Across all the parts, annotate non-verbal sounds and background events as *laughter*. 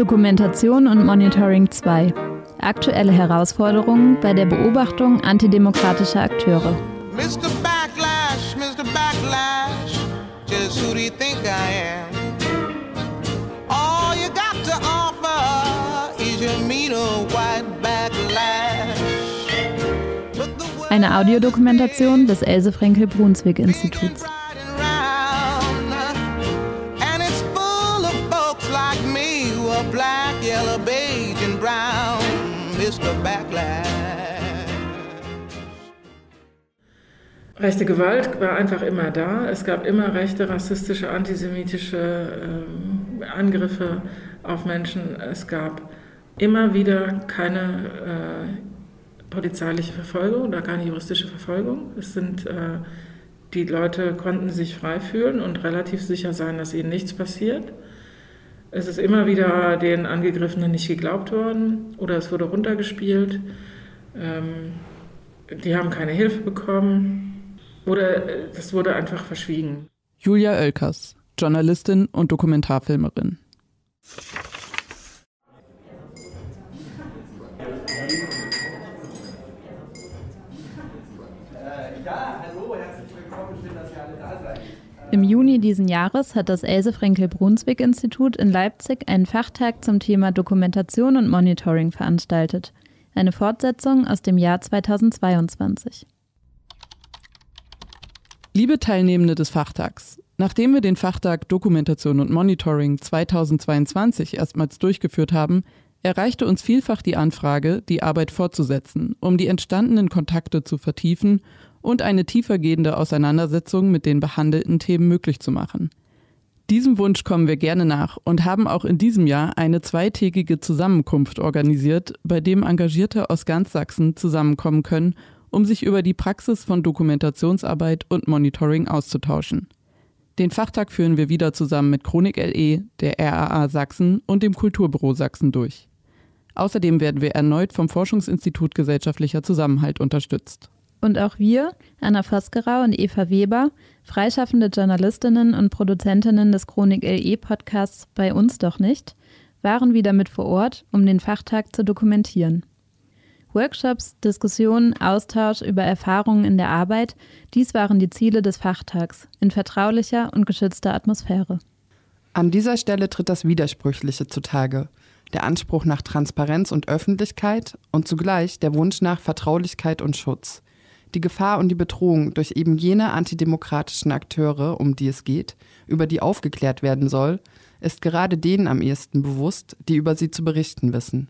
Dokumentation und Monitoring 2. Aktuelle Herausforderungen bei der Beobachtung antidemokratischer Akteure. Mr. Backlash, Mr. Backlash, just who do you think I am? All you got to offer is your mean white backlash. Eine Audiodokumentation des Else Frenkel Brunswick Instituts. Rechte Gewalt war einfach immer da. Es gab immer rechte, rassistische, antisemitische äh, Angriffe auf Menschen. Es gab immer wieder keine äh, polizeiliche Verfolgung oder keine juristische Verfolgung. Es sind äh, die Leute konnten sich frei fühlen und relativ sicher sein, dass ihnen nichts passiert. Es ist immer wieder den Angegriffenen nicht geglaubt worden oder es wurde runtergespielt. Ähm, die haben keine Hilfe bekommen oder es wurde einfach verschwiegen. Julia Oelkers, Journalistin und Dokumentarfilmerin. Im Juni diesen Jahres hat das Else Frenkel Brunswick Institut in Leipzig einen Fachtag zum Thema Dokumentation und Monitoring veranstaltet. Eine Fortsetzung aus dem Jahr 2022. Liebe Teilnehmende des Fachtags, nachdem wir den Fachtag Dokumentation und Monitoring 2022 erstmals durchgeführt haben, erreichte uns vielfach die Anfrage, die Arbeit fortzusetzen, um die entstandenen Kontakte zu vertiefen und eine tiefergehende Auseinandersetzung mit den behandelten Themen möglich zu machen. Diesem Wunsch kommen wir gerne nach und haben auch in diesem Jahr eine zweitägige Zusammenkunft organisiert, bei dem Engagierte aus ganz Sachsen zusammenkommen können, um sich über die Praxis von Dokumentationsarbeit und Monitoring auszutauschen. Den Fachtag führen wir wieder zusammen mit Chronik LE, der RAA Sachsen und dem Kulturbüro Sachsen durch. Außerdem werden wir erneut vom Forschungsinstitut Gesellschaftlicher Zusammenhalt unterstützt. Und auch wir, Anna Vosgerau und Eva Weber, freischaffende Journalistinnen und Produzentinnen des Chronik LE Podcasts Bei uns doch nicht, waren wieder mit vor Ort, um den Fachtag zu dokumentieren. Workshops, Diskussionen, Austausch über Erfahrungen in der Arbeit, dies waren die Ziele des Fachtags in vertraulicher und geschützter Atmosphäre. An dieser Stelle tritt das Widersprüchliche zutage. Der Anspruch nach Transparenz und Öffentlichkeit und zugleich der Wunsch nach Vertraulichkeit und Schutz die Gefahr und die Bedrohung durch eben jene antidemokratischen Akteure, um die es geht, über die aufgeklärt werden soll, ist gerade denen am ehesten bewusst, die über sie zu berichten wissen.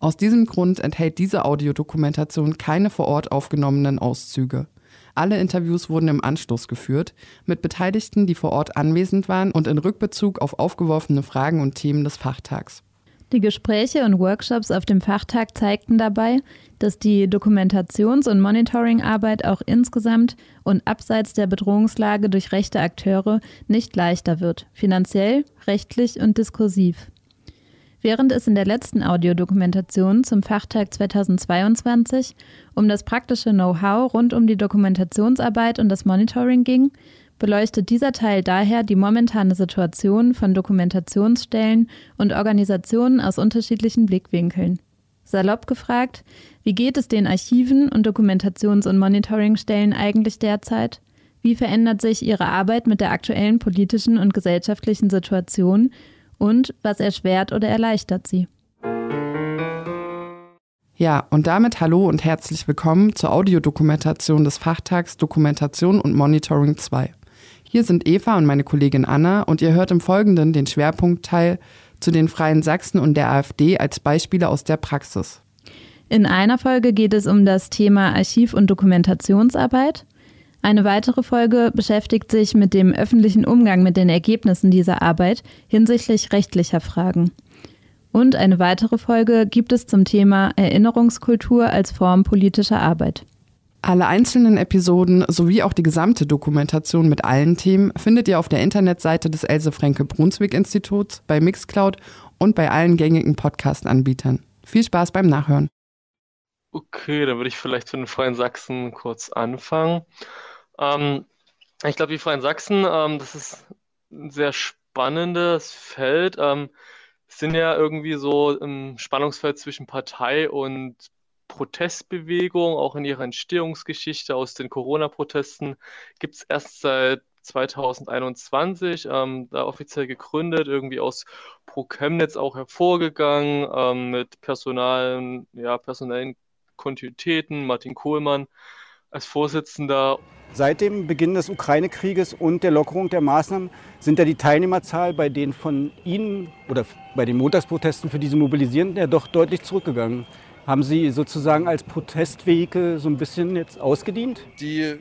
Aus diesem Grund enthält diese Audiodokumentation keine vor Ort aufgenommenen Auszüge. Alle Interviews wurden im Anschluss geführt, mit Beteiligten, die vor Ort anwesend waren und in Rückbezug auf aufgeworfene Fragen und Themen des Fachtags. Die Gespräche und Workshops auf dem Fachtag zeigten dabei, dass die Dokumentations- und Monitoringarbeit auch insgesamt und abseits der Bedrohungslage durch rechte Akteure nicht leichter wird, finanziell, rechtlich und diskursiv. Während es in der letzten Audiodokumentation zum Fachtag 2022 um das praktische Know-how rund um die Dokumentationsarbeit und das Monitoring ging, beleuchtet dieser Teil daher die momentane Situation von Dokumentationsstellen und Organisationen aus unterschiedlichen Blickwinkeln. Salopp gefragt, wie geht es den Archiven und Dokumentations- und Monitoringstellen eigentlich derzeit? Wie verändert sich ihre Arbeit mit der aktuellen politischen und gesellschaftlichen Situation? Und was erschwert oder erleichtert sie? Ja, und damit hallo und herzlich willkommen zur Audiodokumentation des Fachtags Dokumentation und Monitoring 2. Hier sind Eva und meine Kollegin Anna und ihr hört im Folgenden den Schwerpunktteil zu den Freien Sachsen und der AfD als Beispiele aus der Praxis. In einer Folge geht es um das Thema Archiv- und Dokumentationsarbeit. Eine weitere Folge beschäftigt sich mit dem öffentlichen Umgang mit den Ergebnissen dieser Arbeit hinsichtlich rechtlicher Fragen. Und eine weitere Folge gibt es zum Thema Erinnerungskultur als Form politischer Arbeit. Alle einzelnen Episoden sowie auch die gesamte Dokumentation mit allen Themen findet ihr auf der Internetseite des Else Fränke Brunswick Instituts, bei Mixcloud und bei allen gängigen Podcast-Anbietern. Viel Spaß beim Nachhören. Okay, dann würde ich vielleicht zu den Freien Sachsen kurz anfangen. Ähm, ich glaube, die Freien Sachsen, ähm, das ist ein sehr spannendes Feld. Ähm, sind ja irgendwie so im Spannungsfeld zwischen Partei und Protestbewegung, auch in ihrer Entstehungsgeschichte aus den Corona-Protesten, gibt es erst seit 2021, ähm, da offiziell gegründet, irgendwie aus Pro Chemnitz auch hervorgegangen, ähm, mit personalen, ja, personellen Kontinuitäten, Martin Kohlmann als Vorsitzender. Seit dem Beginn des Ukraine-Krieges und der Lockerung der Maßnahmen sind ja die Teilnehmerzahl bei den von Ihnen oder bei den Montagsprotesten für diese Mobilisierenden ja doch deutlich zurückgegangen. Haben Sie sozusagen als Protestvehikel so ein bisschen jetzt ausgedient? Die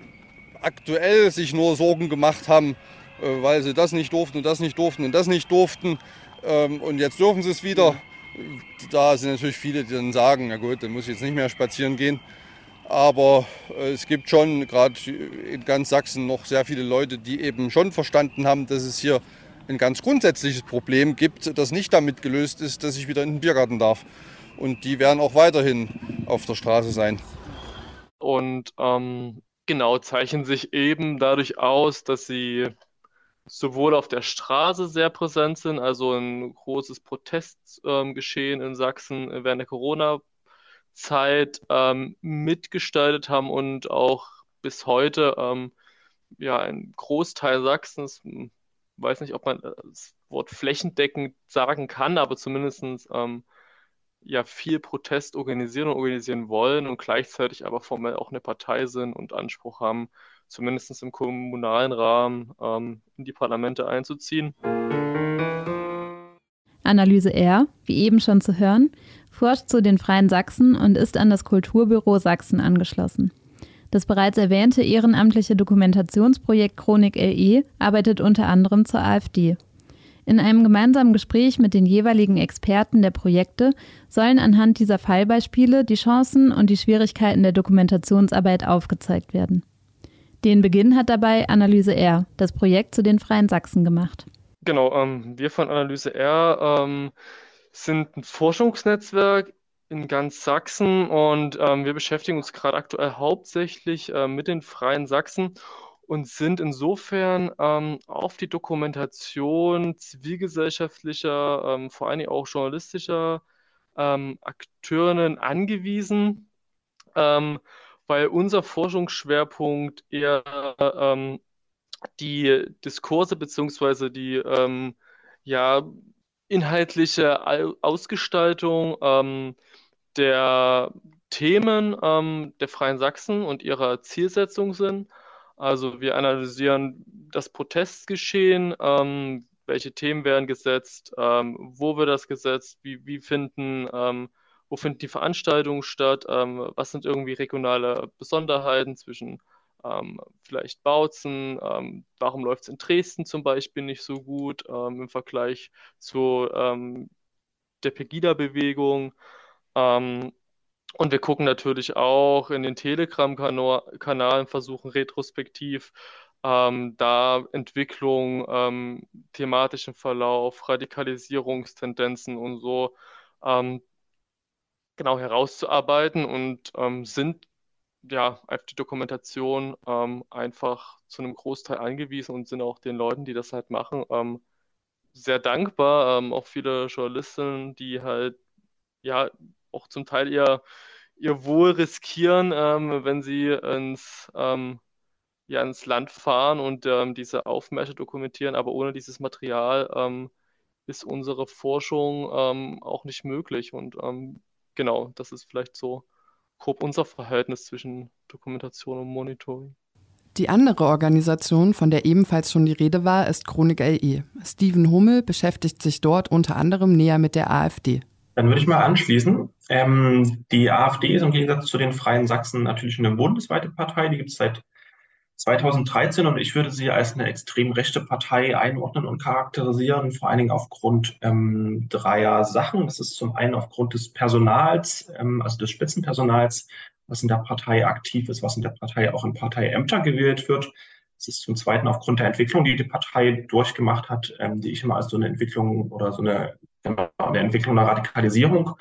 aktuell sich nur Sorgen gemacht haben, äh, weil sie das nicht durften und das nicht durften und das nicht durften. Ähm, und jetzt dürfen sie es wieder. Da sind natürlich viele, die dann sagen, na gut, dann muss ich jetzt nicht mehr spazieren gehen. Aber äh, es gibt schon gerade in ganz Sachsen noch sehr viele Leute, die eben schon verstanden haben, dass es hier ein ganz grundsätzliches Problem gibt, das nicht damit gelöst ist, dass ich wieder in den Biergarten darf und die werden auch weiterhin auf der Straße sein. Und ähm, genau zeichnen sich eben dadurch aus, dass sie sowohl auf der Straße sehr präsent sind, also ein großes Protestgeschehen ähm, in Sachsen während der Corona-Zeit ähm, mitgestaltet haben und auch bis heute ähm, ja ein Großteil Sachsens, hm, weiß nicht, ob man das Wort flächendeckend sagen kann, aber zumindest ähm, ja viel Protest organisieren und organisieren wollen und gleichzeitig aber formell auch eine Partei sind und Anspruch haben, zumindest im kommunalen Rahmen ähm, in die Parlamente einzuziehen. Analyse R, wie eben schon zu hören, forscht zu den Freien Sachsen und ist an das Kulturbüro Sachsen angeschlossen. Das bereits erwähnte ehrenamtliche Dokumentationsprojekt Chronik LE arbeitet unter anderem zur AfD. In einem gemeinsamen Gespräch mit den jeweiligen Experten der Projekte sollen anhand dieser Fallbeispiele die Chancen und die Schwierigkeiten der Dokumentationsarbeit aufgezeigt werden. Den Beginn hat dabei Analyse R, das Projekt zu den Freien Sachsen, gemacht. Genau, ähm, wir von Analyse R ähm, sind ein Forschungsnetzwerk in ganz Sachsen und ähm, wir beschäftigen uns gerade aktuell hauptsächlich äh, mit den Freien Sachsen und sind insofern ähm, auf die Dokumentation zivilgesellschaftlicher, ähm, vor allem auch journalistischer ähm, Akteurinnen angewiesen, ähm, weil unser Forschungsschwerpunkt eher ähm, die Diskurse bzw. die ähm, ja, inhaltliche Ausgestaltung der Themen der Freien Sachsen und ihrer Zielsetzung sind. Also wir analysieren das Protestgeschehen, ähm, welche Themen werden gesetzt, ähm, wo wird das gesetzt, wie, wie finden, ähm, wo finden die Veranstaltungen statt, ähm, was sind irgendwie regionale Besonderheiten zwischen ähm, vielleicht Bautzen, ähm, warum läuft es in Dresden zum Beispiel nicht so gut im Vergleich zu der Pegida-Bewegung. Und wir gucken natürlich auch in den Telegram-Kanalen, versuchen retrospektiv ähm, da Entwicklung, ähm, thematischen Verlauf, Radikalisierungstendenzen und so ähm, genau herauszuarbeiten und ähm, sind ja auf die Dokumentation ähm, einfach zu einem Großteil angewiesen und sind auch den Leuten, die das halt machen, ähm, sehr dankbar. auch viele Journalisten, die halt ja auch zum Teil ihr, ihr Wohl riskieren, ähm, wenn sie ins, ähm, ja, ins Land fahren und ähm, diese Aufmärsche dokumentieren. Aber ohne dieses Material ähm, ist unsere Forschung ähm, auch nicht möglich. Und ähm, genau, das ist vielleicht so grob unser Verhältnis zwischen Dokumentation und Monitoring. Die andere Organisation, von der ebenfalls schon die Rede war, ist Chronik LE. Steven Hummel beschäftigt sich dort unter anderem näher mit der AfD. Dann würde ich mal anschließen. Ähm, die AfD ist im Gegensatz zu den Freien Sachsen natürlich eine bundesweite Partei. Die gibt es seit 2013 und ich würde sie als eine extrem rechte Partei einordnen und charakterisieren, vor allen Dingen aufgrund ähm, dreier Sachen. Das ist zum einen aufgrund des Personals, ähm, also des Spitzenpersonals, was in der Partei aktiv ist, was in der Partei auch in Parteiämter gewählt wird. Es ist zum Zweiten aufgrund der Entwicklung, die die Partei durchgemacht hat, ähm, die ich immer als so eine Entwicklung oder so eine der Entwicklung einer Radikalisierung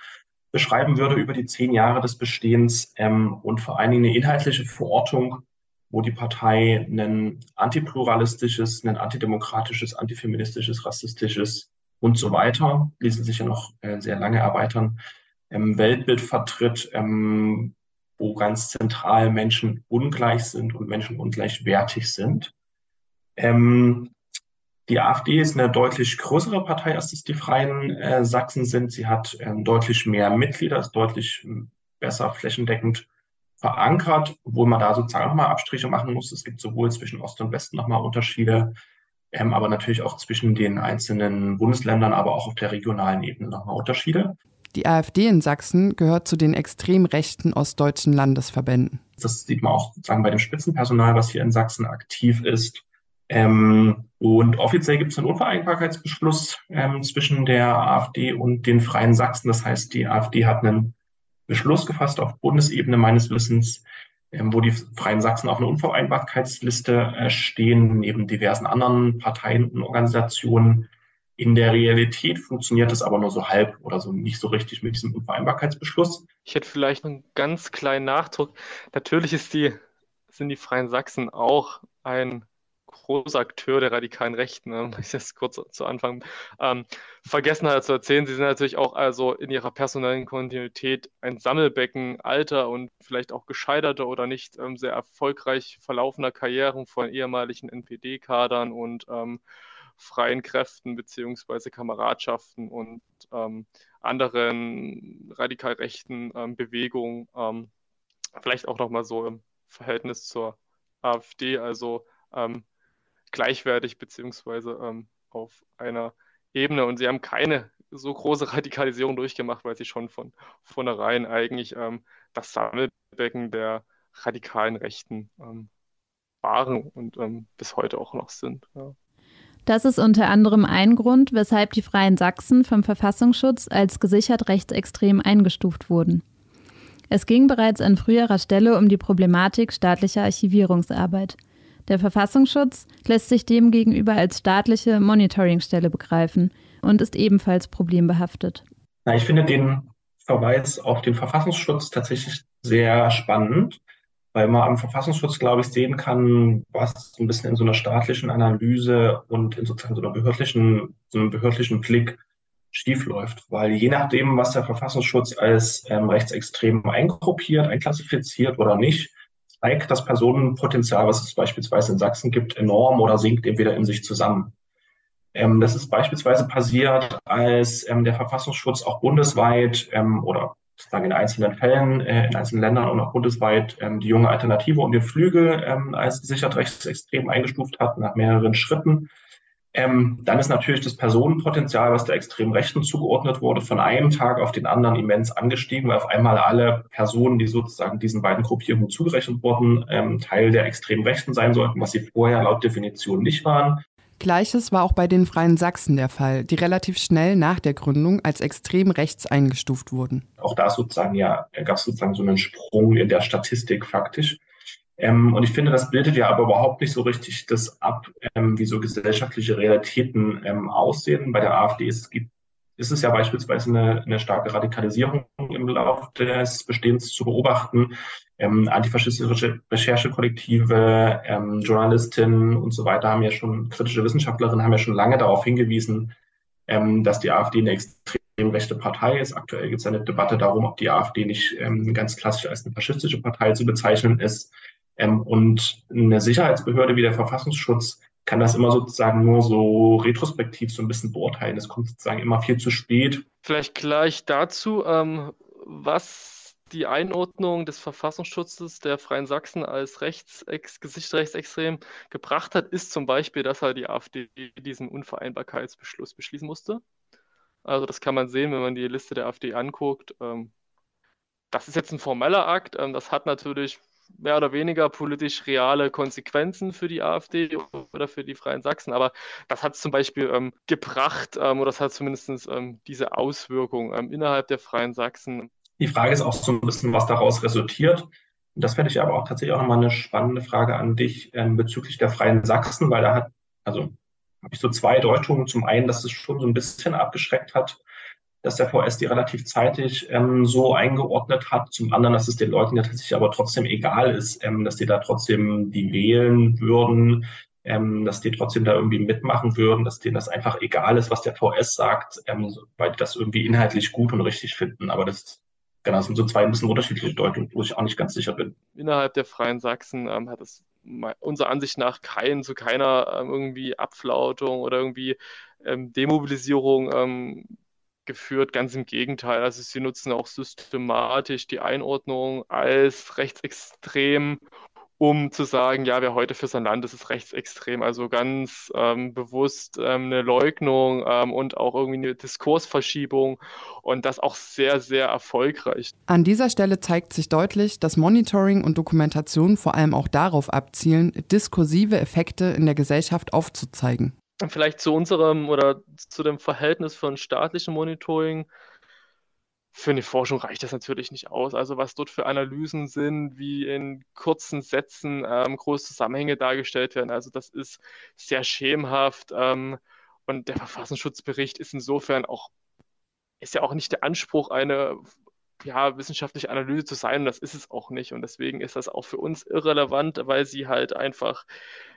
beschreiben würde über die zehn Jahre des Bestehens ähm, und vor allen Dingen eine inhaltliche Verortung, wo die Partei ein antipluralistisches, ein antidemokratisches, antifeministisches, rassistisches und so weiter. Ließen sich ja noch äh, sehr lange erweitern. Ähm, Weltbild vertritt, ähm, wo ganz zentral Menschen ungleich sind und Menschen ungleich wertig sind. Ähm, die AfD ist eine deutlich größere Partei, als es die Freien äh, Sachsen sind. Sie hat ähm, deutlich mehr Mitglieder, ist deutlich ähm, besser flächendeckend verankert, obwohl man da sozusagen nochmal Abstriche machen muss. Es gibt sowohl zwischen Ost und Westen nochmal Unterschiede, ähm, aber natürlich auch zwischen den einzelnen Bundesländern, aber auch auf der regionalen Ebene nochmal Unterschiede. Die AfD in Sachsen gehört zu den extrem rechten ostdeutschen Landesverbänden. Das sieht man auch sozusagen bei dem Spitzenpersonal, was hier in Sachsen aktiv ist. Ähm, und offiziell gibt es einen Unvereinbarkeitsbeschluss ähm, zwischen der AfD und den Freien Sachsen. Das heißt, die AfD hat einen Beschluss gefasst auf Bundesebene meines Wissens, ähm, wo die Freien Sachsen auf einer Unvereinbarkeitsliste äh, stehen, neben diversen anderen Parteien und Organisationen. In der Realität funktioniert das aber nur so halb oder so nicht so richtig mit diesem Unvereinbarkeitsbeschluss. Ich hätte vielleicht einen ganz kleinen Nachdruck. Natürlich die, sind die Freien Sachsen auch ein großer Akteur der radikalen Rechten, ne? *laughs* ich das kurz zu Anfang ähm, vergessen hatte zu erzählen. Sie sind natürlich auch also in ihrer personellen Kontinuität ein Sammelbecken alter und vielleicht auch gescheiterter oder nicht ähm, sehr erfolgreich verlaufener Karrieren von ehemaligen NPD-Kadern und ähm, freien Kräften beziehungsweise Kameradschaften und ähm, anderen radikal rechten ähm, Bewegungen. Ähm, vielleicht auch nochmal so im Verhältnis zur AfD, also ähm, gleichwertig beziehungsweise ähm, auf einer Ebene. Und sie haben keine so große *laughs* Radikalisierung durchgemacht, weil sie schon von vornherein eigentlich ähm, das Sammelbecken der radikalen Rechten ähm, waren und ähm, bis heute auch noch sind. Ja. Das ist unter anderem ein Grund, weshalb die Freien Sachsen vom Verfassungsschutz als gesichert rechtsextrem eingestuft wurden. Es ging bereits an früherer Stelle um die Problematik staatlicher Archivierungsarbeit. Der Verfassungsschutz lässt sich demgegenüber als staatliche Monitoringstelle begreifen und ist ebenfalls problembehaftet. Na, ich finde den Verweis auf den Verfassungsschutz tatsächlich sehr spannend, weil man am Verfassungsschutz, glaube ich, sehen kann, was ein bisschen in so einer staatlichen Analyse und in sozusagen so einer behördlichen, so einem behördlichen Blick schiefläuft. Weil je nachdem, was der Verfassungsschutz als ähm, rechtsextrem eingruppiert, einklassifiziert oder nicht, steigt das Personenpotenzial, was es beispielsweise in Sachsen gibt, enorm oder sinkt entweder in sich zusammen. Ähm, das ist beispielsweise passiert, als ähm, der Verfassungsschutz auch bundesweit ähm, oder sozusagen in einzelnen Fällen, äh, in einzelnen Ländern und auch bundesweit ähm, die junge Alternative und den Flügel ähm, als gesichert rechtsextrem eingestuft hat, nach mehreren Schritten. Ähm, dann ist natürlich das Personenpotenzial, was der extremen Rechten zugeordnet wurde, von einem Tag auf den anderen immens angestiegen, weil auf einmal alle Personen, die sozusagen diesen beiden Gruppierungen zugerechnet wurden, ähm, Teil der extremen Rechten sein sollten, was sie vorher laut Definition nicht waren. Gleiches war auch bei den Freien Sachsen der Fall, die relativ schnell nach der Gründung als extrem rechts eingestuft wurden. Auch da sozusagen ja gab es sozusagen so einen Sprung in der Statistik faktisch. Ähm, und ich finde, das bildet ja aber überhaupt nicht so richtig das ab, ähm, wie so gesellschaftliche Realitäten ähm, aussehen. Bei der AfD ist, gibt, ist es ja beispielsweise eine, eine starke Radikalisierung im Laufe des Bestehens zu beobachten. Ähm, antifaschistische Recherchekollektive, ähm, Journalistinnen und so weiter haben ja schon, kritische Wissenschaftlerinnen haben ja schon lange darauf hingewiesen, ähm, dass die AfD eine extrem rechte Partei ist. Aktuell gibt es eine Debatte darum, ob die AfD nicht ganz klassisch als eine faschistische Partei zu bezeichnen ist. Ähm, und eine Sicherheitsbehörde wie der Verfassungsschutz kann das immer sozusagen nur so retrospektiv so ein bisschen beurteilen. Es kommt sozusagen immer viel zu spät. Vielleicht gleich dazu, ähm, was die Einordnung des Verfassungsschutzes der Freien Sachsen als Rechtsex Gesichtsrechtsextrem gebracht hat, ist zum Beispiel, dass er die AfD diesen Unvereinbarkeitsbeschluss beschließen musste. Also das kann man sehen, wenn man die Liste der AfD anguckt. Ähm, das ist jetzt ein formeller Akt. Ähm, das hat natürlich mehr oder weniger politisch reale Konsequenzen für die AfD oder für die Freien Sachsen. Aber das hat es zum Beispiel ähm, gebracht ähm, oder das hat zumindest ähm, diese Auswirkung ähm, innerhalb der Freien Sachsen. Die Frage ist auch so ein bisschen, was daraus resultiert. Das fände ich aber auch tatsächlich auch nochmal eine spannende Frage an dich ähm, bezüglich der Freien Sachsen, weil da hat, also habe ich so zwei Deutungen. Zum einen, dass es schon so ein bisschen abgeschreckt hat, dass der VS die relativ zeitig ähm, so eingeordnet hat. Zum anderen, dass es den Leuten ja tatsächlich aber trotzdem egal ist, ähm, dass die da trotzdem die wählen würden, ähm, dass die trotzdem da irgendwie mitmachen würden, dass denen das einfach egal ist, was der VS sagt, ähm, weil die das irgendwie inhaltlich gut und richtig finden. Aber das, genau, sind so zwei ein bisschen unterschiedliche Deutungen, wo ich auch nicht ganz sicher bin. Innerhalb der Freien Sachsen ähm, hat es unserer Ansicht nach kein, zu keiner ähm, irgendwie Abflautung oder irgendwie ähm, Demobilisierung ähm, geführt. Ganz im Gegenteil. Also sie nutzen auch systematisch die Einordnung als rechtsextrem um zu sagen, ja, wer heute für sein Land ist, ist rechtsextrem. Also ganz ähm, bewusst ähm, eine Leugnung ähm, und auch irgendwie eine Diskursverschiebung und das auch sehr, sehr erfolgreich. An dieser Stelle zeigt sich deutlich, dass Monitoring und Dokumentation vor allem auch darauf abzielen, diskursive Effekte in der Gesellschaft aufzuzeigen. Vielleicht zu unserem oder zu dem Verhältnis von staatlichem Monitoring für eine Forschung reicht das natürlich nicht aus. Also was dort für Analysen sind, wie in kurzen Sätzen ähm, große Zusammenhänge dargestellt werden, also das ist sehr schemenhaft. Ähm, und der Verfassungsschutzbericht ist insofern auch, ist ja auch nicht der Anspruch, eine ja, wissenschaftliche Analyse zu sein. Und das ist es auch nicht. Und deswegen ist das auch für uns irrelevant, weil sie halt einfach,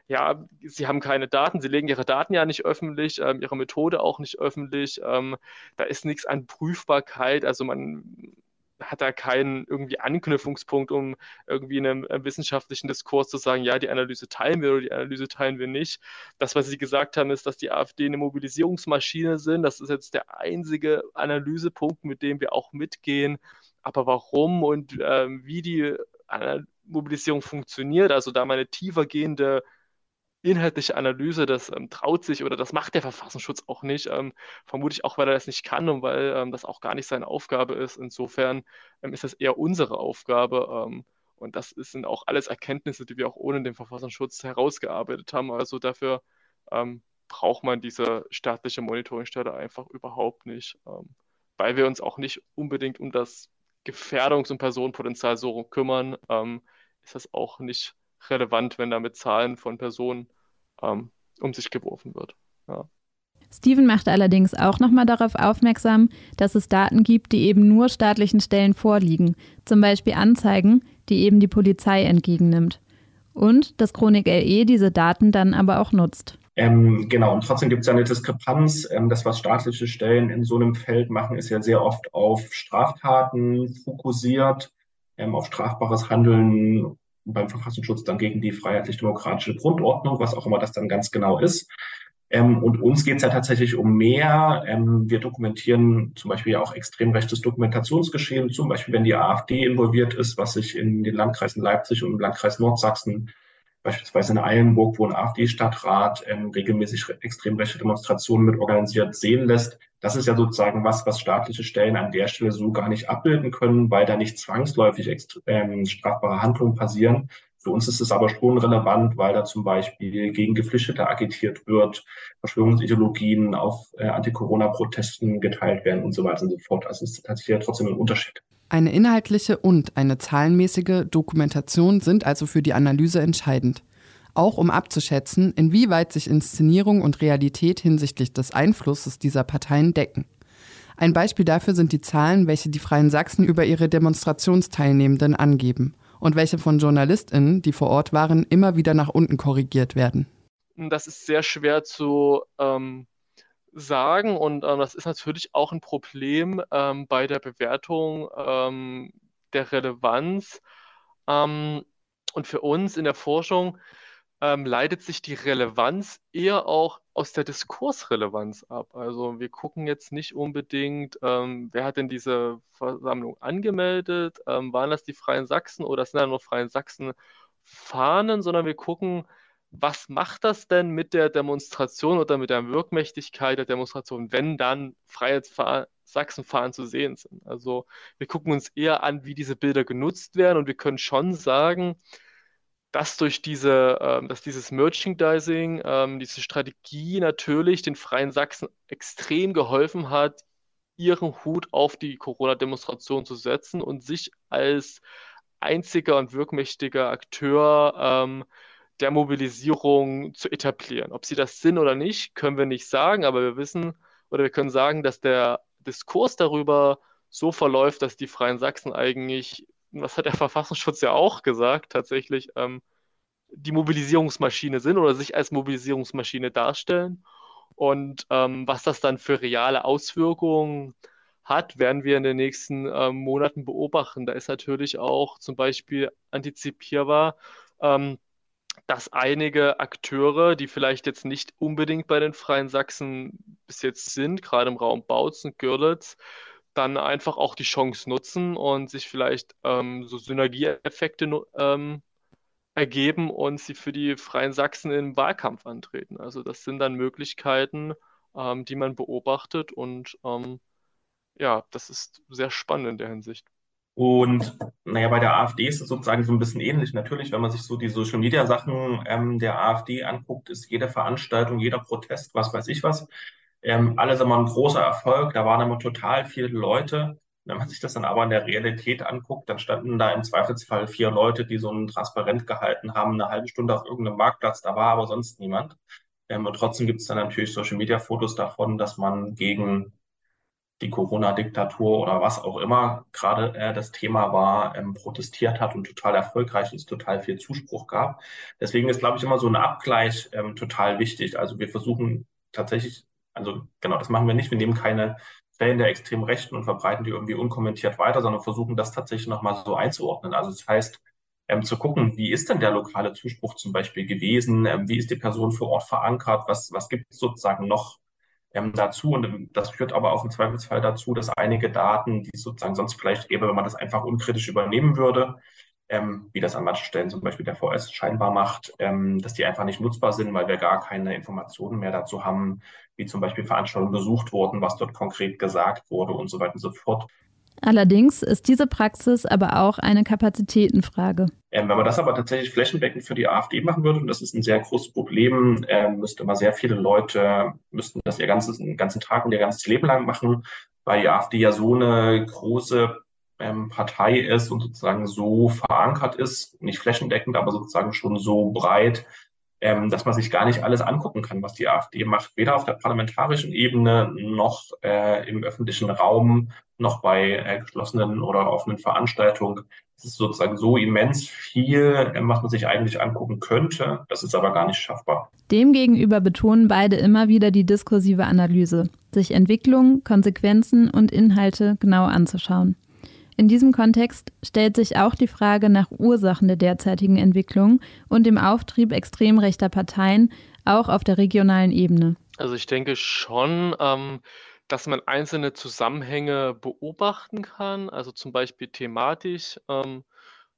ja, sie haben keine Daten, sie legen ihre Daten ja nicht öffentlich, ähm, ihre Methode auch nicht öffentlich. Ähm, da ist nichts an Prüfbarkeit. Also man hat da keinen irgendwie Anknüpfungspunkt, um irgendwie in einem, einem, wissenschaftlichen Diskurs zu sagen, ja, die Analyse teilen wir oder die Analyse teilen wir nicht. Das, was Sie gesagt haben, ist, dass die AfD eine Mobilisierungsmaschine sind. Das ist jetzt der einzige Analysepunkt, mit dem wir auch mitgehen. Aber warum und ähm, wie die Mobilisierung funktioniert, also da meine tiefergehende inhaltliche Analyse, das ähm, traut sich oder das macht der Verfassungsschutz auch nicht. Ähm, vermutlich auch, weil er das nicht kann und weil ähm, das auch gar nicht seine Aufgabe ist. Insofern ähm, ist das eher unsere Aufgabe. Ähm, und das sind auch alles Erkenntnisse, die wir auch ohne den Verfassungsschutz herausgearbeitet haben. Also dafür ähm, braucht man diese staatliche Monitoringstelle einfach überhaupt nicht, weil wir uns auch nicht unbedingt um das Gefährdungs- und Personenpotenzial so kümmern, ist das auch nicht relevant, wenn da mit Zahlen von Personen ähm, um sich geworfen wird. Ja. Steven macht allerdings auch nochmal darauf aufmerksam, dass es Daten gibt, die eben nur staatlichen Stellen vorliegen, zum Beispiel Anzeigen, die eben die Polizei entgegennimmt. Und dass Chronik LE diese Daten dann aber auch nutzt. Ähm, genau, und trotzdem gibt es ja eine Diskrepanz. Ähm, das, was staatliche Stellen in so einem Feld machen, ist ja sehr oft auf Straftaten fokussiert, ähm, auf strafbares Handeln beim Verfassungsschutz dann gegen die freiheitlich-demokratische Grundordnung, was auch immer das dann ganz genau ist. Ähm, und uns geht es ja tatsächlich um mehr. Ähm, wir dokumentieren zum Beispiel auch extrem rechtes Dokumentationsgeschehen, zum Beispiel wenn die AfD involviert ist, was sich in den Landkreisen Leipzig und im Landkreis Nordsachsen beispielsweise in Eilenburg, wo ein AfD-Stadtrat ähm, regelmäßig extrem rechte Demonstrationen mit organisiert sehen lässt. Das ist ja sozusagen was, was staatliche Stellen an der Stelle so gar nicht abbilden können, weil da nicht zwangsläufig ähm, strafbare Handlungen passieren. Für uns ist es aber schon relevant, weil da zum Beispiel gegen Geflüchtete agitiert wird, Verschwörungsideologien auf äh, Anti-Corona-Protesten geteilt werden und so weiter und so fort. Also es ist tatsächlich ja trotzdem ein Unterschied. Eine inhaltliche und eine zahlenmäßige Dokumentation sind also für die Analyse entscheidend. Auch um abzuschätzen, inwieweit sich Inszenierung und Realität hinsichtlich des Einflusses dieser Parteien decken. Ein Beispiel dafür sind die Zahlen, welche die Freien Sachsen über ihre Demonstrationsteilnehmenden angeben und welche von JournalistInnen, die vor Ort waren, immer wieder nach unten korrigiert werden. Das ist sehr schwer zu ähm, sagen und ähm, das ist natürlich auch ein Problem ähm, bei der Bewertung ähm, der Relevanz. Ähm, und für uns in der Forschung ähm, leitet sich die Relevanz eher auch aus der Diskursrelevanz ab. Also wir gucken jetzt nicht unbedingt, ähm, wer hat denn diese Versammlung angemeldet, waren das die Freien Sachsen oder sind da nur Freien Sachsen Fahnen, sondern wir gucken, was macht das denn mit der Demonstration oder mit der Wirkmächtigkeit der Demonstration, wenn dann Sachsenfahnen zu sehen sind? Also wir gucken uns eher an, wie diese Bilder genutzt werden und wir können schon sagen, dass durch diese, ähm, dass dieses Merchandising, ähm, diese Strategie natürlich den Freien Sachsen extrem geholfen hat, ihren Hut auf die Corona-Demonstration zu setzen und sich als einziger und wirkmächtiger Akteur ähm, der Mobilisierung zu etablieren. Ob sie das sind oder nicht, können wir nicht sagen, aber wir wissen oder wir können sagen, dass der Diskurs darüber so verläuft, dass die Freien Sachsen eigentlich, was hat der Verfassungsschutz ja auch gesagt, tatsächlich ähm, die Mobilisierungsmaschine sind oder sich als Mobilisierungsmaschine darstellen. Und ähm, was das dann für reale Auswirkungen hat, werden wir in den nächsten ähm, Monaten beobachten. Da ist natürlich auch zum Beispiel antizipierbar, ähm, dass einige Akteure, die vielleicht jetzt nicht unbedingt bei den Freien Sachsen bis jetzt sind, gerade im Raum Bautzen, Görlitz, dann einfach auch die Chance nutzen und sich vielleicht ähm, so Synergieeffekte ähm, ergeben und sie für die Freien Sachsen im Wahlkampf antreten. Also das sind dann Möglichkeiten, ähm, die man beobachtet und ähm, ja, das ist sehr spannend in der Hinsicht. Und naja, bei der AfD ist es sozusagen so ein bisschen ähnlich. Natürlich, wenn man sich so die Social Media Sachen ähm, der AfD anguckt, ist jede Veranstaltung, jeder Protest, was weiß ich was, ähm, alles immer ein großer Erfolg. Da waren immer total viele Leute. Wenn man sich das dann aber in der Realität anguckt, dann standen da im Zweifelsfall vier Leute, die so ein Transparent gehalten haben, eine halbe Stunde auf irgendeinem Marktplatz, da war aber sonst niemand. Ähm, und trotzdem gibt es dann natürlich Social Media Fotos davon, dass man gegen die Corona-Diktatur oder was auch immer gerade äh, das Thema war, ähm, protestiert hat und total erfolgreich ist, total viel Zuspruch gab. Deswegen ist, glaube ich, immer so ein Abgleich ähm, total wichtig. Also wir versuchen tatsächlich, also genau, das machen wir nicht. Wir nehmen keine Quellen der extremen Rechten und verbreiten die irgendwie unkommentiert weiter, sondern versuchen das tatsächlich nochmal so einzuordnen. Also das heißt, ähm, zu gucken, wie ist denn der lokale Zuspruch zum Beispiel gewesen, ähm, wie ist die Person vor Ort verankert, was, was gibt es sozusagen noch ähm, dazu. Und das führt aber auch im Zweifelsfall dazu, dass einige Daten, die es sozusagen sonst vielleicht gäbe, wenn man das einfach unkritisch übernehmen würde, ähm, wie das an manchen Stellen zum Beispiel der VS scheinbar macht, ähm, dass die einfach nicht nutzbar sind, weil wir gar keine Informationen mehr dazu haben, wie zum Beispiel Veranstaltungen besucht wurden, was dort konkret gesagt wurde und so weiter und so fort. Allerdings ist diese Praxis aber auch eine Kapazitätenfrage. Ähm, wenn man das aber tatsächlich flächendeckend für die AfD machen würde, und das ist ein sehr großes Problem, äh, müsste man sehr viele Leute, müssten das ihr ganzes, den ganzen Tag und ihr ganzes Leben lang machen, weil die AfD ja so eine große ähm, Partei ist und sozusagen so verankert ist, nicht flächendeckend, aber sozusagen schon so breit, ähm, dass man sich gar nicht alles angucken kann, was die AfD macht, weder auf der parlamentarischen Ebene noch äh, im öffentlichen Raum, noch bei äh, geschlossenen oder offenen Veranstaltungen. Es ist sozusagen so immens viel, äh, was man sich eigentlich angucken könnte. Das ist aber gar nicht schaffbar. Demgegenüber betonen beide immer wieder die diskursive Analyse, sich Entwicklung, Konsequenzen und Inhalte genau anzuschauen. In diesem Kontext stellt sich auch die Frage nach Ursachen der derzeitigen Entwicklung und dem Auftrieb extrem rechter Parteien, auch auf der regionalen Ebene. Also ich denke schon, ähm, dass man einzelne Zusammenhänge beobachten kann. Also zum Beispiel thematisch ähm,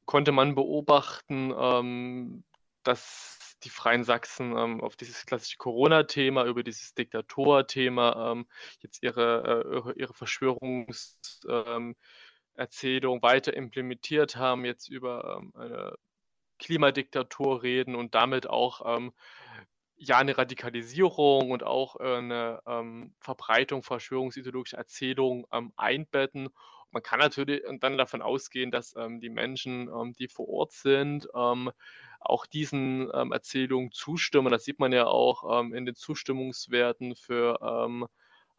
konnte man beobachten, ähm, dass die Freien Sachsen ähm, auf dieses klassische Corona-Thema, über dieses Diktator-Thema ähm, jetzt ihre, äh, ihre Verschwörungs- ähm, Erzählung weiter implementiert haben, jetzt über ähm, eine Klimadiktatur reden und damit auch ähm, ja eine Radikalisierung und auch äh, eine ähm, Verbreitung verschwörungsideologischer Erzählungen ähm, einbetten. Man kann natürlich dann davon ausgehen, dass ähm, die Menschen, ähm, die vor Ort sind, auch diesen Erzählungen zustimmen. Das sieht man ja auch in den Zustimmungswerten für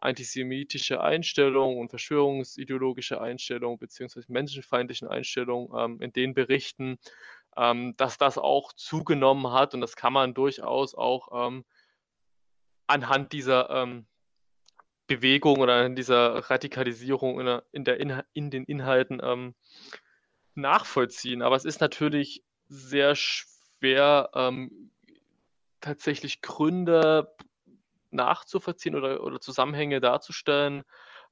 antisemitische Einstellungen und verschwörungsideologische Einstellungen beziehungsweise menschenfeindlichen Einstellungen ähm, in den Berichten, ähm, dass das auch zugenommen hat und das kann man durchaus auch ähm, anhand dieser ähm, Bewegung oder in dieser Radikalisierung in, der, in, der in, in den Inhalten ähm, nachvollziehen. Aber es ist natürlich sehr schwer, ähm, tatsächlich Gründe nachzuvollziehen oder, oder Zusammenhänge darzustellen,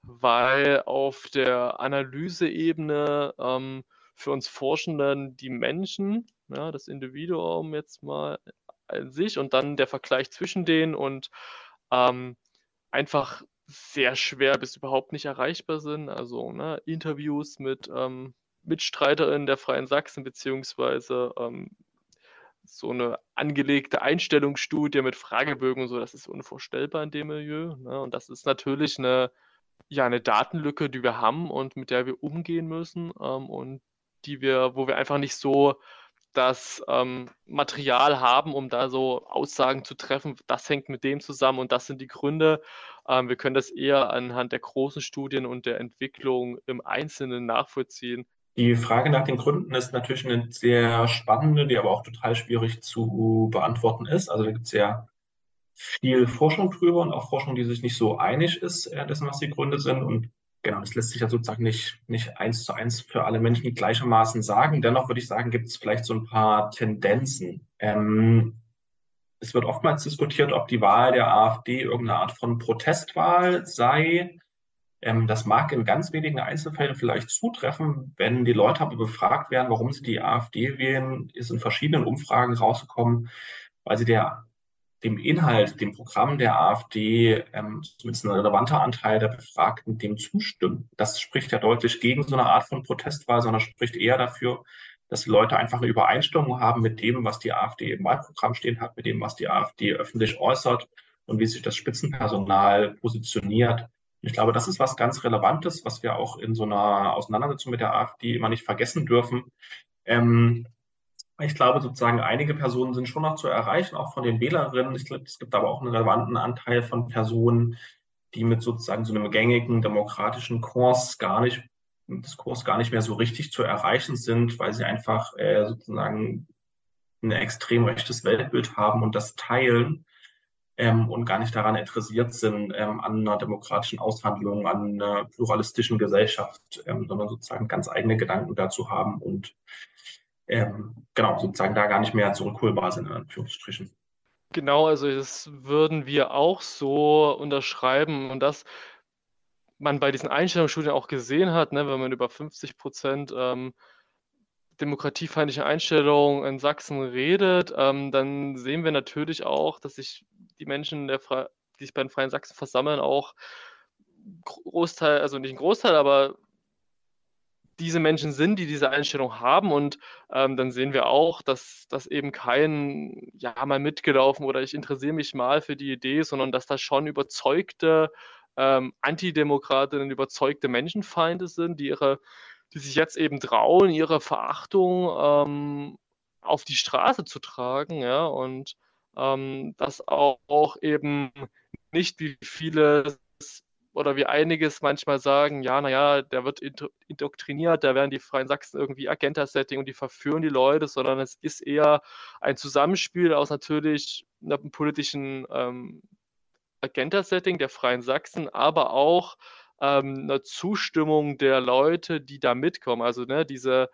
weil auf der Analyseebene ähm, für uns Forschenden die Menschen, ja, das Individuum jetzt mal an sich und dann der Vergleich zwischen denen und ähm, einfach sehr schwer bis überhaupt nicht erreichbar sind. Also ne, Interviews mit ähm, Mitstreiterinnen der Freien Sachsen beziehungsweise ähm, so eine angelegte Einstellungsstudie mit Fragebögen und so, das ist unvorstellbar in dem Milieu. Ne? Und das ist natürlich eine, ja, eine Datenlücke, die wir haben und mit der wir umgehen müssen ähm, und die wir, wo wir einfach nicht so das ähm, Material haben, um da so Aussagen zu treffen, das hängt mit dem zusammen und das sind die Gründe. Ähm, wir können das eher anhand der großen Studien und der Entwicklung im Einzelnen nachvollziehen. Die Frage nach den Gründen ist natürlich eine sehr spannende, die aber auch total schwierig zu beantworten ist. Also da gibt es ja viel Forschung drüber und auch Forschung, die sich nicht so einig ist, äh, dessen, was die Gründe sind. Und genau, das lässt sich ja sozusagen nicht, nicht eins zu eins für alle Menschen gleichermaßen sagen. Dennoch würde ich sagen, gibt es vielleicht so ein paar Tendenzen. Ähm, es wird oftmals diskutiert, ob die Wahl der AfD irgendeine Art von Protestwahl sei. Ähm, das mag in ganz wenigen Einzelfällen vielleicht zutreffen. Wenn die Leute aber befragt werden, warum sie die AfD wählen, ist in verschiedenen Umfragen rausgekommen, weil sie der, dem Inhalt, dem Programm der AfD, ähm, zumindest ein relevanter Anteil der Befragten, dem zustimmen. Das spricht ja deutlich gegen so eine Art von Protestwahl, sondern spricht eher dafür, dass die Leute einfach eine Übereinstimmung haben mit dem, was die AfD im Wahlprogramm stehen hat, mit dem, was die AfD öffentlich äußert und wie sich das Spitzenpersonal positioniert. Ich glaube, das ist was ganz Relevantes, was wir auch in so einer Auseinandersetzung mit der AfD immer nicht vergessen dürfen. Ähm, ich glaube, sozusagen einige Personen sind schon noch zu erreichen, auch von den Wählerinnen. Ich glaube, es gibt aber auch einen relevanten Anteil von Personen, die mit sozusagen so einem gängigen demokratischen Kurs gar nicht, Diskurs gar nicht mehr so richtig zu erreichen sind, weil sie einfach äh, sozusagen ein extrem rechtes Weltbild haben und das teilen ähm, und gar nicht daran interessiert sind, ähm, an einer demokratischen Aushandlung, an einer pluralistischen Gesellschaft, ähm, sondern sozusagen ganz eigene Gedanken dazu haben und ähm, genau, sozusagen da gar nicht mehr zurückholbar sind, in Anführungsstrichen. Genau, also das würden wir auch so unterschreiben und das man bei diesen Einstellungsstudien auch gesehen hat, ne, wenn man über 50 Prozent ähm, demokratiefeindliche Einstellungen in Sachsen redet, ähm, dann sehen wir natürlich auch, dass sich die Menschen, der die sich bei den Freien Sachsen versammeln, auch Großteil, also nicht ein Großteil, aber diese Menschen sind, die diese Einstellung haben. Und ähm, dann sehen wir auch, dass das eben kein, ja, mal mitgelaufen oder ich interessiere mich mal für die Idee, sondern dass das schon überzeugte ähm, Antidemokratinnen, überzeugte Menschenfeinde sind, die ihre, die sich jetzt eben trauen, ihre Verachtung ähm, auf die Straße zu tragen, ja, und ähm, dass auch, auch, eben nicht wie viele oder wie einiges manchmal sagen, ja, naja, der wird indoktriniert, da werden die Freien Sachsen irgendwie Agenda-Setting und die verführen die Leute, sondern es ist eher ein Zusammenspiel aus natürlich einem politischen ähm, Agenda-Setting der Freien Sachsen, aber auch ähm, einer Zustimmung der Leute, die da mitkommen. Also ne, diese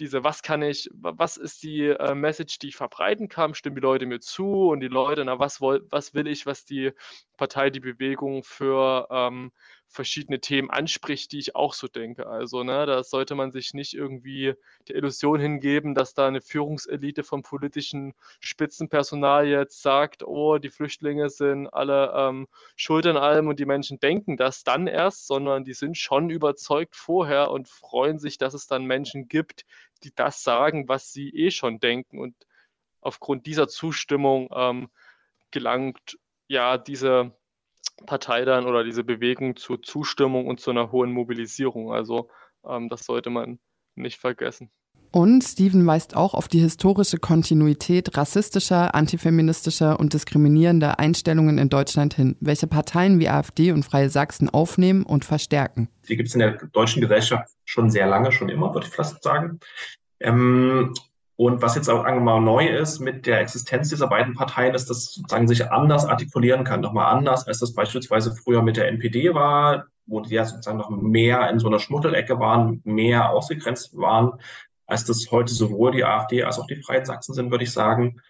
diese, was kann ich, was ist die äh, Message, die ich verbreiten kann, stimmen die Leute mir zu? Und die Leute, na, was, woll, was will ich, was die Partei, die Bewegung für ähm, verschiedene Themen anspricht, die ich auch so denke. Also, ne, da sollte man sich nicht irgendwie der Illusion hingeben, dass da eine Führungselite vom politischen Spitzenpersonal jetzt sagt, oh, die Flüchtlinge sind alle ähm, schuld an allem und die Menschen denken das dann erst, sondern die sind schon überzeugt vorher und freuen sich, dass es dann Menschen gibt, die das sagen, was sie eh schon denken. Und aufgrund dieser Zustimmung ähm, gelangt ja diese Partei dann oder diese Bewegung zur Zustimmung und zu einer hohen Mobilisierung. Also ähm, das sollte man nicht vergessen. Und Steven weist auch auf die historische Kontinuität rassistischer, antifeministischer und diskriminierender Einstellungen in Deutschland hin, welche Parteien wie AfD und Freie Sachsen aufnehmen und verstärken. Die gibt es in der deutschen Gesellschaft schon sehr lange, schon immer, würde ich fast sagen. Ähm, und was jetzt auch mal neu ist mit der Existenz dieser beiden Parteien, ist, dass sozusagen sich anders artikulieren kann, nochmal anders, als das beispielsweise früher mit der NPD war, wo die ja sozusagen noch mehr in so einer Schmuddelecke waren, mehr ausgegrenzt waren, als das heute sowohl die AfD als auch die Freien Sachsen sind, würde ich sagen.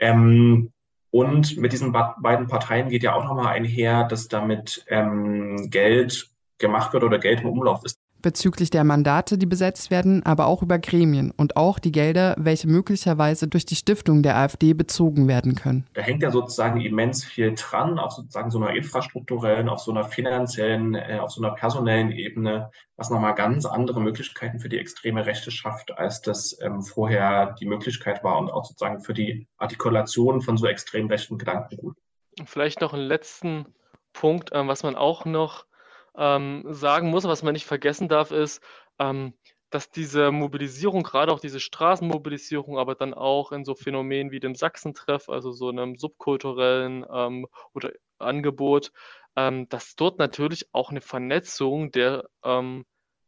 Ähm, und mit diesen beiden Parteien geht ja auch nochmal einher, dass damit ähm, Geld gemacht wird oder Geld im Umlauf ist bezüglich der Mandate, die besetzt werden, aber auch über Gremien und auch die Gelder, welche möglicherweise durch die Stiftung der AfD bezogen werden können. Da hängt ja sozusagen immens viel dran, auf sozusagen so einer infrastrukturellen, auf so einer finanziellen, äh, auf so einer personellen Ebene, was nochmal ganz andere Möglichkeiten für die extreme Rechte schafft, als das ähm, vorher die Möglichkeit war und auch sozusagen für die Artikulation von so extrem rechten Gedankengut. Vielleicht noch einen letzten Punkt, ähm, was man auch noch ähm, sagen muss, was man nicht vergessen darf, ist, ähm, dass diese Mobilisierung, gerade auch diese Straßenmobilisierung, aber dann auch in so Phänomenen wie dem Sachsentreff, also so einem subkulturellen ähm, oder Angebot, ähm, dass dort natürlich auch eine Vernetzung der ähm,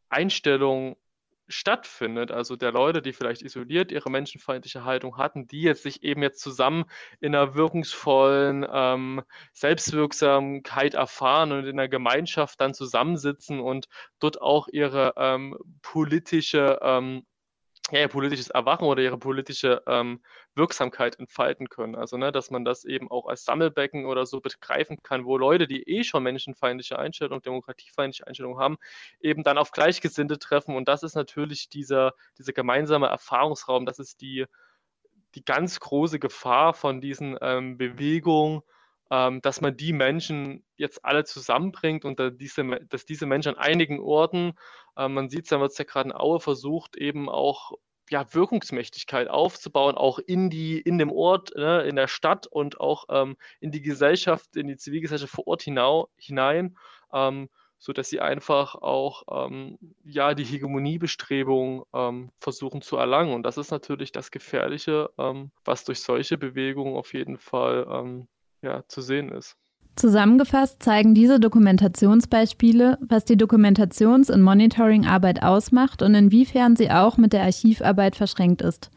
Einstellung stattfindet. Also der Leute, die vielleicht isoliert ihre menschenfeindliche Haltung hatten, die jetzt sich eben jetzt zusammen in einer wirkungsvollen ähm, Selbstwirksamkeit erfahren und in der Gemeinschaft dann zusammensitzen und dort auch ihre ähm, politische ähm, ja, ihr politisches Erwachen oder ihre politische ähm, Wirksamkeit entfalten können. Also, ne, dass man das eben auch als Sammelbecken oder so begreifen kann, wo Leute, die eh schon menschenfeindliche Einstellungen, demokratiefeindliche Einstellungen haben, eben dann auf Gleichgesinnte treffen. Und das ist natürlich dieser, dieser gemeinsame Erfahrungsraum, das ist die, die ganz große Gefahr von diesen ähm, Bewegungen, ähm, dass man die Menschen jetzt alle zusammenbringt und da diese, dass diese Menschen an einigen Orten, äh, man sieht es, da wird es ja gerade in Aue versucht, eben auch ja, Wirkungsmächtigkeit aufzubauen, auch in die, in dem Ort, ne, in der Stadt und auch ähm, in die Gesellschaft, in die Zivilgesellschaft vor Ort hinau, hinein, ähm, so sie einfach auch ähm, ja die Hegemoniebestrebungen ähm, versuchen zu erlangen. Und das ist natürlich das Gefährliche, ähm, was durch solche Bewegungen auf jeden Fall ähm, ja, zu sehen ist. Zusammengefasst zeigen diese Dokumentationsbeispiele, was die Dokumentations- und Monitoringarbeit ausmacht und inwiefern sie auch mit der Archivarbeit verschränkt ist.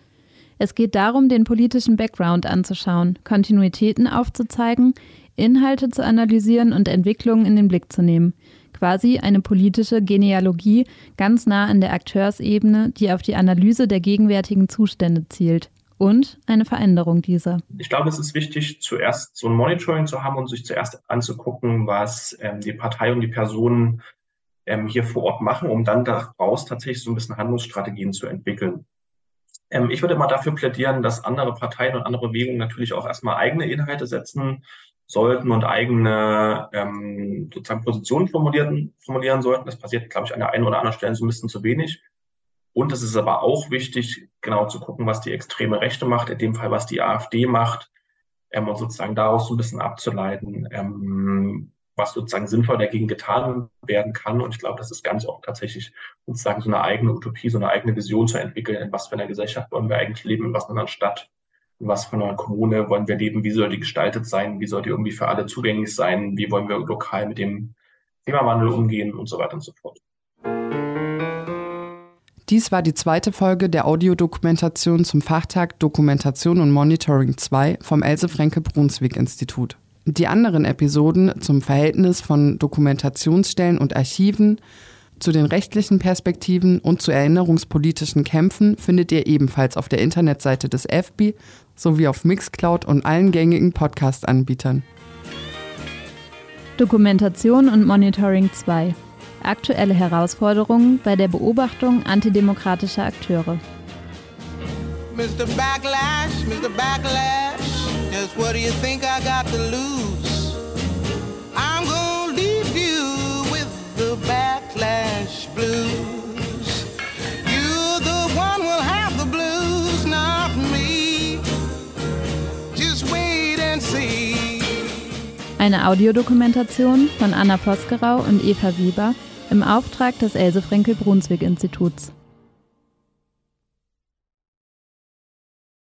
Es geht darum, den politischen Background anzuschauen, Kontinuitäten aufzuzeigen, Inhalte zu analysieren und Entwicklungen in den Blick zu nehmen. Quasi eine politische Genealogie ganz nah an der Akteursebene, die auf die Analyse der gegenwärtigen Zustände zielt und eine Veränderung dieser. Ich glaube, es ist wichtig, zuerst so ein Monitoring zu haben und sich zuerst anzugucken, was ähm, die Partei und die Personen ähm, hier vor Ort machen, um dann daraus tatsächlich so ein bisschen Handlungsstrategien zu entwickeln. Ähm, ich würde mal dafür plädieren, dass andere Parteien und andere Bewegungen natürlich auch erstmal eigene Inhalte setzen sollten und eigene ähm, sozusagen Positionen formulieren, formulieren sollten. Das passiert, glaube ich, an der einen oder anderen Stelle so ein bisschen zu wenig. Und es ist aber auch wichtig, genau zu gucken, was die extreme Rechte macht, in dem Fall, was die AfD macht, ähm, und sozusagen daraus so ein bisschen abzuleiten, ähm, was sozusagen sinnvoll dagegen getan werden kann. Und ich glaube, das ist ganz auch tatsächlich sozusagen so eine eigene Utopie, so eine eigene Vision zu entwickeln, in was für einer Gesellschaft wollen wir eigentlich leben, in was für einer Stadt, in was für einer Kommune wollen wir leben, wie soll die gestaltet sein, wie soll die irgendwie für alle zugänglich sein, wie wollen wir lokal mit dem Klimawandel umgehen und so weiter und so fort. Dies war die zweite Folge der Audiodokumentation zum Fachtag Dokumentation und Monitoring 2 vom Else Frenke Brunswick Institut. Die anderen Episoden zum Verhältnis von Dokumentationsstellen und Archiven, zu den rechtlichen Perspektiven und zu erinnerungspolitischen Kämpfen findet ihr ebenfalls auf der Internetseite des FB sowie auf Mixcloud und allen gängigen Podcast-Anbietern. Dokumentation und Monitoring 2 Aktuelle Herausforderungen bei der Beobachtung antidemokratischer Akteure. Mr. Backlash, Mr. Backlash, just what do you think I got to lose? I'm gonna leave you with the backlash blues. You the one will have the blues, not me. Just wait and see. Eine Audiodokumentation von Anna Vosgerau und Eva Wieber im Auftrag des Else Frenkel Brunswick Instituts.